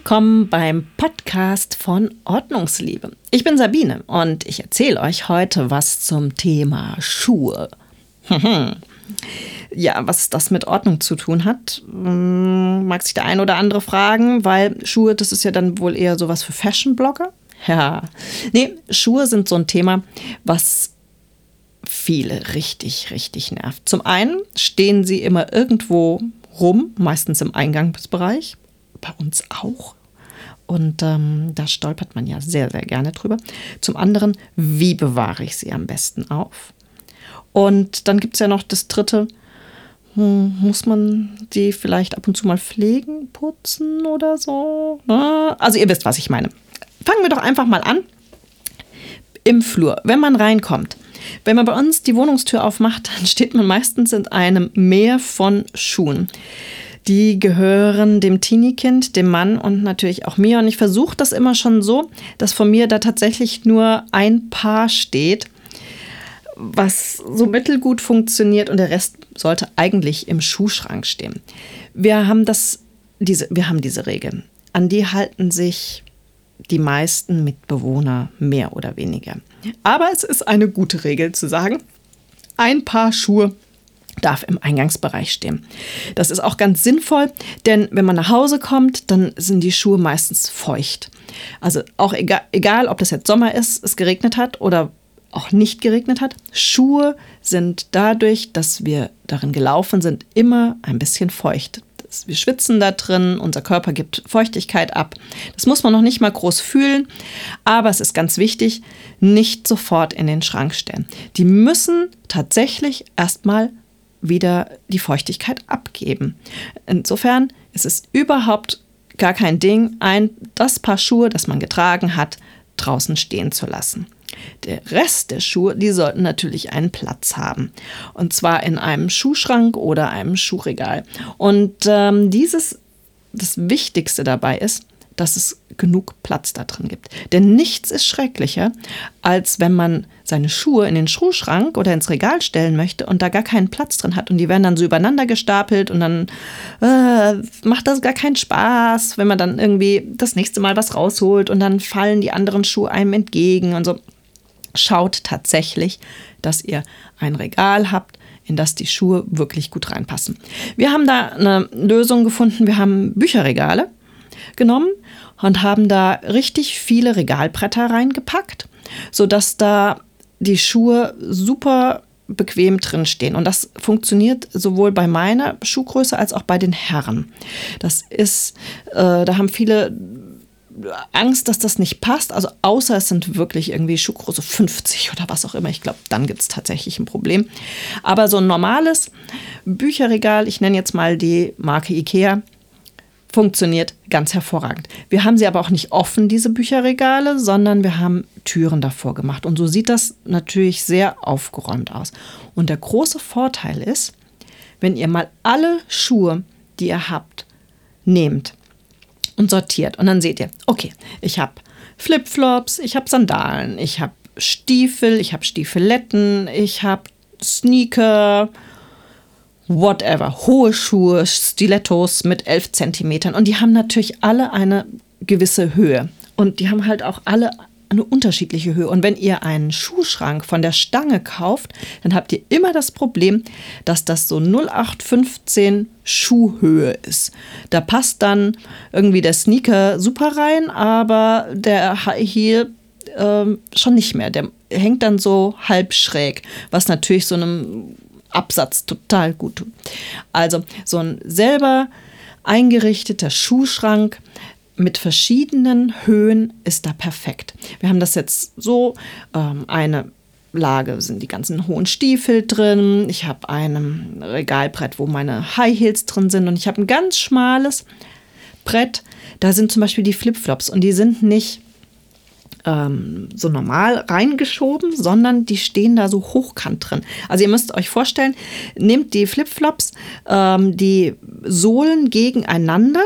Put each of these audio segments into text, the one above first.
willkommen beim Podcast von Ordnungsliebe. Ich bin Sabine und ich erzähle euch heute was zum Thema Schuhe. ja, was das mit Ordnung zu tun hat, hm, mag sich der ein oder andere fragen, weil Schuhe, das ist ja dann wohl eher sowas für Fashion-Blogger. Ja, nee, Schuhe sind so ein Thema, was viele richtig, richtig nervt. Zum einen stehen sie immer irgendwo rum, meistens im Eingangsbereich, bei uns auch. Und ähm, da stolpert man ja sehr, sehr gerne drüber. Zum anderen, wie bewahre ich sie am besten auf? Und dann gibt es ja noch das dritte, hm, muss man die vielleicht ab und zu mal pflegen, putzen oder so? Also ihr wisst, was ich meine. Fangen wir doch einfach mal an. Im Flur, wenn man reinkommt. Wenn man bei uns die Wohnungstür aufmacht, dann steht man meistens in einem Meer von Schuhen. Die gehören dem Teenie-Kind, dem Mann und natürlich auch mir. Und ich versuche das immer schon so, dass von mir da tatsächlich nur ein Paar steht, was so mittelgut funktioniert und der Rest sollte eigentlich im Schuhschrank stehen. Wir haben das, diese, wir haben diese Regel. An die halten sich die meisten Mitbewohner mehr oder weniger. Aber es ist eine gute Regel zu sagen, ein Paar Schuhe darf im Eingangsbereich stehen. Das ist auch ganz sinnvoll, denn wenn man nach Hause kommt, dann sind die Schuhe meistens feucht. Also auch egal, egal ob das jetzt Sommer ist, es geregnet hat oder auch nicht geregnet hat. Schuhe sind dadurch, dass wir darin gelaufen sind, immer ein bisschen feucht. Wir schwitzen da drin, unser Körper gibt Feuchtigkeit ab. Das muss man noch nicht mal groß fühlen, aber es ist ganz wichtig, nicht sofort in den Schrank stellen. Die müssen tatsächlich erstmal wieder die Feuchtigkeit abgeben. Insofern ist es überhaupt gar kein Ding, ein, das Paar Schuhe, das man getragen hat, draußen stehen zu lassen. Der Rest der Schuhe, die sollten natürlich einen Platz haben. Und zwar in einem Schuhschrank oder einem Schuhregal. Und ähm, dieses, das Wichtigste dabei ist, dass es genug Platz da drin gibt. Denn nichts ist schrecklicher, als wenn man seine Schuhe in den Schuhschrank oder ins Regal stellen möchte und da gar keinen Platz drin hat. Und die werden dann so übereinander gestapelt und dann äh, macht das gar keinen Spaß, wenn man dann irgendwie das nächste Mal was rausholt und dann fallen die anderen Schuhe einem entgegen und so. Schaut tatsächlich, dass ihr ein Regal habt, in das die Schuhe wirklich gut reinpassen. Wir haben da eine Lösung gefunden. Wir haben Bücherregale genommen und haben da richtig viele Regalbretter reingepackt, sodass da die Schuhe super bequem drin stehen. Und das funktioniert sowohl bei meiner Schuhgröße als auch bei den Herren. Das ist, äh, da haben viele Angst, dass das nicht passt. Also außer es sind wirklich irgendwie Schuhgröße 50 oder was auch immer. Ich glaube, dann gibt es tatsächlich ein Problem. Aber so ein normales Bücherregal, ich nenne jetzt mal die Marke Ikea, funktioniert ganz hervorragend. Wir haben sie aber auch nicht offen, diese Bücherregale, sondern wir haben Türen davor gemacht. Und so sieht das natürlich sehr aufgeräumt aus. Und der große Vorteil ist, wenn ihr mal alle Schuhe, die ihr habt, nehmt und sortiert. Und dann seht ihr, okay, ich habe Flipflops, ich habe Sandalen, ich habe Stiefel, ich habe Stiefeletten, ich habe Sneaker, whatever, hohe Schuhe, Stilettos mit 11 Zentimetern. Und die haben natürlich alle eine gewisse Höhe. Und die haben halt auch alle eine unterschiedliche Höhe. Und wenn ihr einen Schuhschrank von der Stange kauft, dann habt ihr immer das Problem, dass das so 0815 Schuhhöhe ist. Da passt dann irgendwie der Sneaker super rein, aber der High Heel äh, schon nicht mehr. Der hängt dann so halb schräg, was natürlich so einem Absatz total gut tut. Also so ein selber eingerichteter Schuhschrank mit verschiedenen Höhen ist da perfekt. Wir haben das jetzt so, ähm, eine Lage sind die ganzen hohen Stiefel drin. Ich habe ein Regalbrett, wo meine High Heels drin sind und ich habe ein ganz schmales Brett. Da sind zum Beispiel die Flipflops und die sind nicht ähm, so normal reingeschoben, sondern die stehen da so hochkant drin. Also ihr müsst euch vorstellen, nehmt die Flipflops, ähm, die Sohlen gegeneinander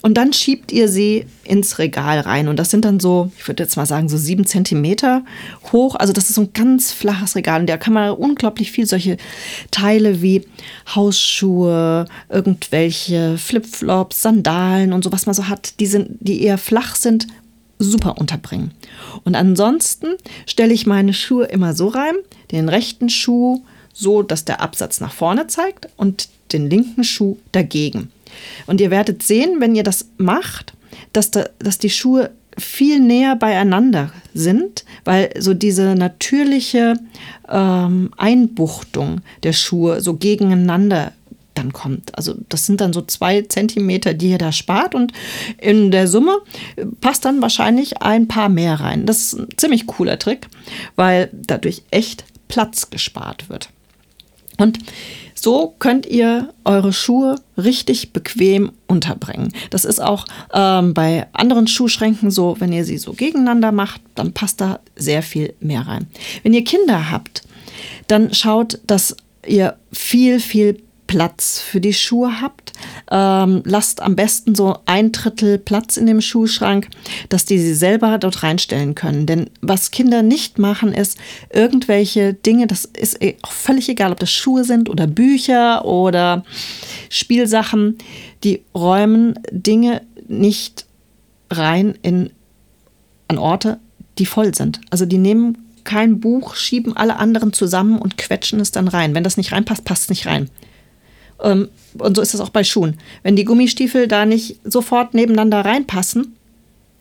und dann schiebt ihr sie ins Regal rein. Und das sind dann so, ich würde jetzt mal sagen, so sieben Zentimeter hoch. Also das ist so ein ganz flaches Regal. Und da kann man unglaublich viel solche Teile wie Hausschuhe, irgendwelche Flipflops, Sandalen und so, was man so hat, die, sind, die eher flach sind, super unterbringen. Und ansonsten stelle ich meine Schuhe immer so rein, den rechten Schuh so, dass der Absatz nach vorne zeigt und den linken Schuh dagegen. Und ihr werdet sehen, wenn ihr das macht, dass, da, dass die Schuhe viel näher beieinander sind, weil so diese natürliche ähm, Einbuchtung der Schuhe so gegeneinander dann kommt. Also das sind dann so zwei Zentimeter, die ihr da spart und in der Summe passt dann wahrscheinlich ein paar mehr rein. Das ist ein ziemlich cooler Trick, weil dadurch echt Platz gespart wird. Und so könnt ihr eure Schuhe richtig bequem unterbringen. Das ist auch ähm, bei anderen Schuhschränken so, wenn ihr sie so gegeneinander macht, dann passt da sehr viel mehr rein. Wenn ihr Kinder habt, dann schaut, dass ihr viel, viel Platz für die Schuhe habt. Ähm, lasst am besten so ein Drittel Platz in dem Schuhschrank, dass die sie selber dort reinstellen können. Denn was Kinder nicht machen, ist irgendwelche Dinge, das ist eh auch völlig egal, ob das Schuhe sind oder Bücher oder Spielsachen, die räumen Dinge nicht rein in, an Orte, die voll sind. Also die nehmen kein Buch, schieben alle anderen zusammen und quetschen es dann rein. Wenn das nicht reinpasst, passt es nicht rein. Ähm, und so ist es auch bei Schuhen. Wenn die Gummistiefel da nicht sofort nebeneinander reinpassen,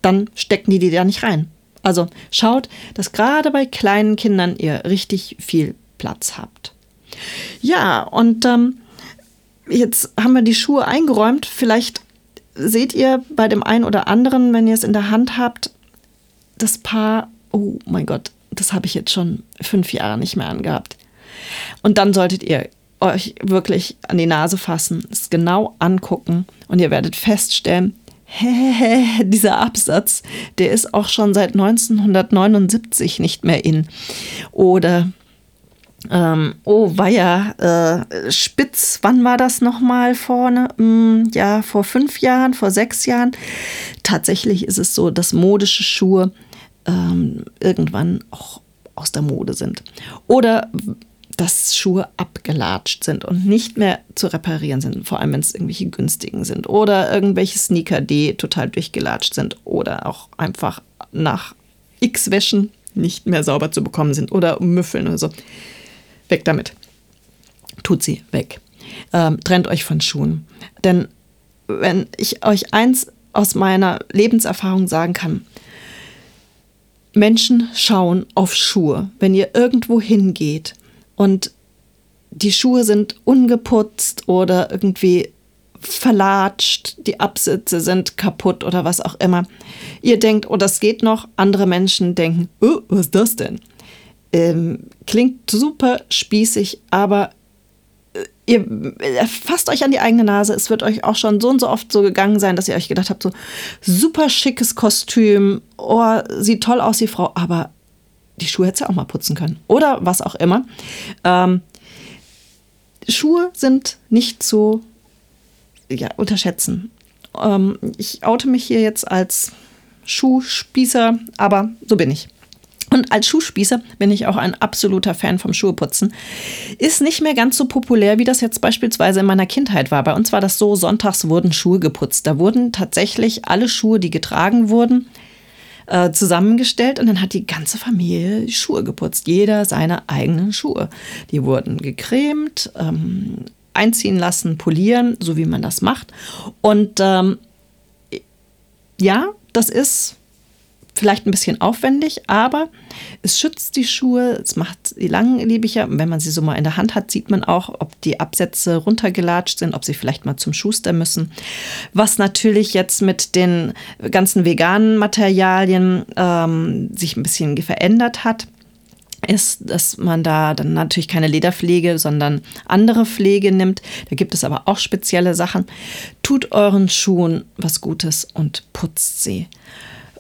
dann stecken die die da nicht rein. Also schaut, dass gerade bei kleinen Kindern ihr richtig viel Platz habt. Ja, und ähm, jetzt haben wir die Schuhe eingeräumt. Vielleicht seht ihr bei dem einen oder anderen, wenn ihr es in der Hand habt, das Paar, oh mein Gott, das habe ich jetzt schon fünf Jahre nicht mehr angehabt. Und dann solltet ihr euch wirklich an die Nase fassen, es genau angucken und ihr werdet feststellen, hä, dieser Absatz, der ist auch schon seit 1979 nicht mehr in. Oder ähm, oh weia, äh, Spitz, wann war das nochmal vorne? Hm, ja, vor fünf Jahren, vor sechs Jahren. Tatsächlich ist es so, dass modische Schuhe ähm, irgendwann auch aus der Mode sind. Oder dass Schuhe abgelatscht sind und nicht mehr zu reparieren sind, vor allem wenn es irgendwelche günstigen sind oder irgendwelche Sneaker, die total durchgelatscht sind oder auch einfach nach x Wäschen nicht mehr sauber zu bekommen sind oder Müffeln oder so. Weg damit. Tut sie weg. Ähm, trennt euch von Schuhen. Denn wenn ich euch eins aus meiner Lebenserfahrung sagen kann, Menschen schauen auf Schuhe. Wenn ihr irgendwo hingeht, und die Schuhe sind ungeputzt oder irgendwie verlatscht, die Absätze sind kaputt oder was auch immer. Ihr denkt, oh, das geht noch. Andere Menschen denken, oh, was ist das denn? Ähm, klingt super spießig, aber äh, ihr äh, fasst euch an die eigene Nase. Es wird euch auch schon so und so oft so gegangen sein, dass ihr euch gedacht habt, so super schickes Kostüm, oh, sieht toll aus, die Frau, aber die Schuhe hätte sie auch mal putzen können. Oder was auch immer. Ähm, Schuhe sind nicht zu ja, unterschätzen. Ähm, ich oute mich hier jetzt als Schuhspießer, aber so bin ich. Und als Schuhspießer bin ich auch ein absoluter Fan vom Schuheputzen. Ist nicht mehr ganz so populär, wie das jetzt beispielsweise in meiner Kindheit war. Bei uns war das so, sonntags wurden Schuhe geputzt. Da wurden tatsächlich alle Schuhe, die getragen wurden, äh, zusammengestellt und dann hat die ganze Familie die Schuhe geputzt. Jeder seine eigenen Schuhe. Die wurden gecremt, ähm, einziehen lassen, polieren, so wie man das macht. Und ähm, ja, das ist vielleicht ein bisschen aufwendig, aber es schützt die Schuhe, es macht sie langlebiger. Wenn man sie so mal in der Hand hat, sieht man auch, ob die Absätze runtergelatscht sind, ob sie vielleicht mal zum Schuster müssen. Was natürlich jetzt mit den ganzen veganen Materialien ähm, sich ein bisschen verändert hat ist, dass man da dann natürlich keine Lederpflege, sondern andere Pflege nimmt. Da gibt es aber auch spezielle Sachen. Tut euren Schuhen was Gutes und putzt sie.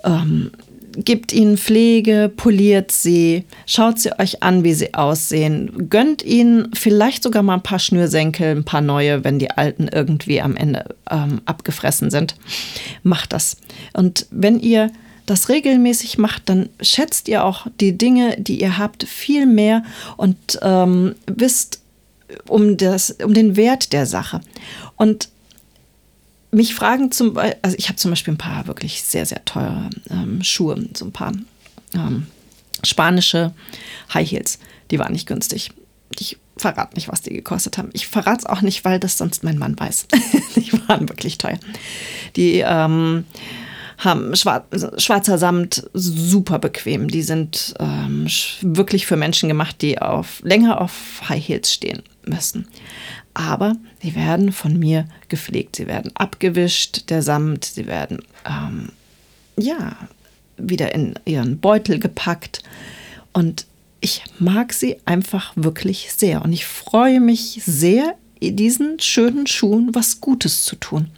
Ähm, gebt ihnen Pflege, poliert sie, schaut sie euch an, wie sie aussehen, gönnt ihnen vielleicht sogar mal ein paar Schnürsenkel, ein paar neue, wenn die alten irgendwie am Ende ähm, abgefressen sind. Macht das. Und wenn ihr das regelmäßig macht, dann schätzt ihr auch die Dinge, die ihr habt, viel mehr und ähm, wisst um, das, um den Wert der Sache. Und mich fragen zum Beispiel, also ich habe zum Beispiel ein paar wirklich sehr, sehr teure ähm, Schuhe, so ein paar ähm, spanische High Heels. Die waren nicht günstig. Ich verrate nicht, was die gekostet haben. Ich verrate es auch nicht, weil das sonst mein Mann weiß. die waren wirklich teuer. Die ähm, haben schwar schwarzer Samt, super bequem. Die sind ähm, wirklich für Menschen gemacht, die auf, länger auf High Heels stehen müssen aber sie werden von mir gepflegt. Sie werden abgewischt, der Samt, sie werden ähm, ja wieder in ihren Beutel gepackt und ich mag sie einfach wirklich sehr und ich freue mich sehr, diesen schönen Schuhen was Gutes zu tun.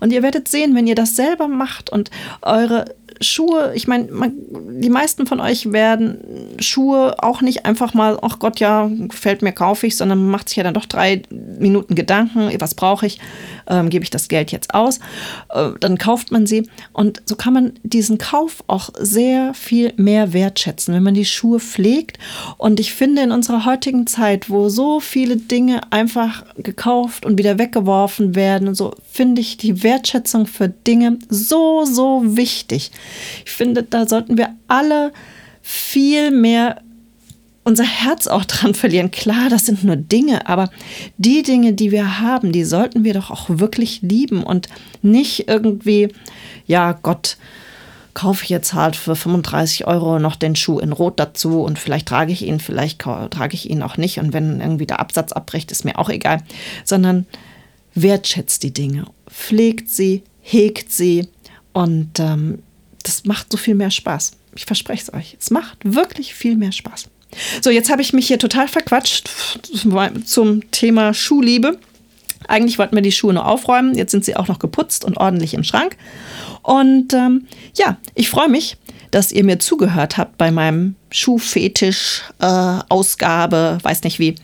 Und ihr werdet sehen, wenn ihr das selber macht und eure Schuhe, ich meine, die meisten von euch werden Schuhe auch nicht einfach mal, ach Gott, ja, gefällt mir, kaufe ich, sondern man macht sich ja dann doch drei Minuten Gedanken, was brauche ich, ähm, gebe ich das Geld jetzt aus, äh, dann kauft man sie und so kann man diesen Kauf auch sehr viel mehr wertschätzen, wenn man die Schuhe pflegt und ich finde in unserer heutigen Zeit, wo so viele Dinge einfach gekauft und wieder weggeworfen werden so, finde ich die Wertschätzung für Dinge so, so wichtig. Ich finde, da sollten wir alle viel mehr unser Herz auch dran verlieren. Klar, das sind nur Dinge, aber die Dinge, die wir haben, die sollten wir doch auch wirklich lieben und nicht irgendwie, ja, Gott, kaufe ich jetzt halt für 35 Euro noch den Schuh in Rot dazu und vielleicht trage ich ihn, vielleicht trage ich ihn auch nicht und wenn irgendwie der Absatz abbricht, ist mir auch egal, sondern wertschätzt die Dinge, pflegt sie, hegt sie und ähm, das macht so viel mehr Spaß. Ich verspreche es euch. Es macht wirklich viel mehr Spaß. So, jetzt habe ich mich hier total verquatscht zum Thema Schuhliebe. Eigentlich wollten wir die Schuhe nur aufräumen. Jetzt sind sie auch noch geputzt und ordentlich im Schrank. Und ähm, ja, ich freue mich, dass ihr mir zugehört habt bei meinem Schuhfetisch-Ausgabe, äh, weiß nicht wie.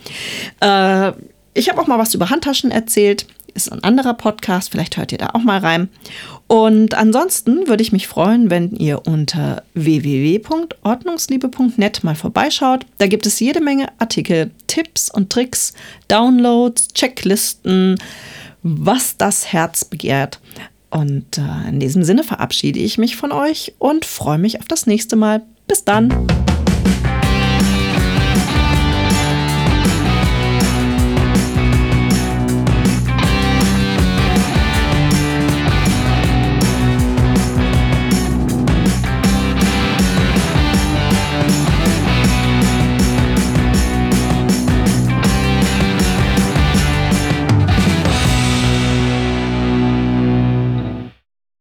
Äh, ich habe auch mal was über Handtaschen erzählt. Ist ein anderer Podcast, vielleicht hört ihr da auch mal rein. Und ansonsten würde ich mich freuen, wenn ihr unter www.ordnungsliebe.net mal vorbeischaut. Da gibt es jede Menge Artikel, Tipps und Tricks, Downloads, Checklisten, was das Herz begehrt. Und äh, in diesem Sinne verabschiede ich mich von euch und freue mich auf das nächste Mal. Bis dann!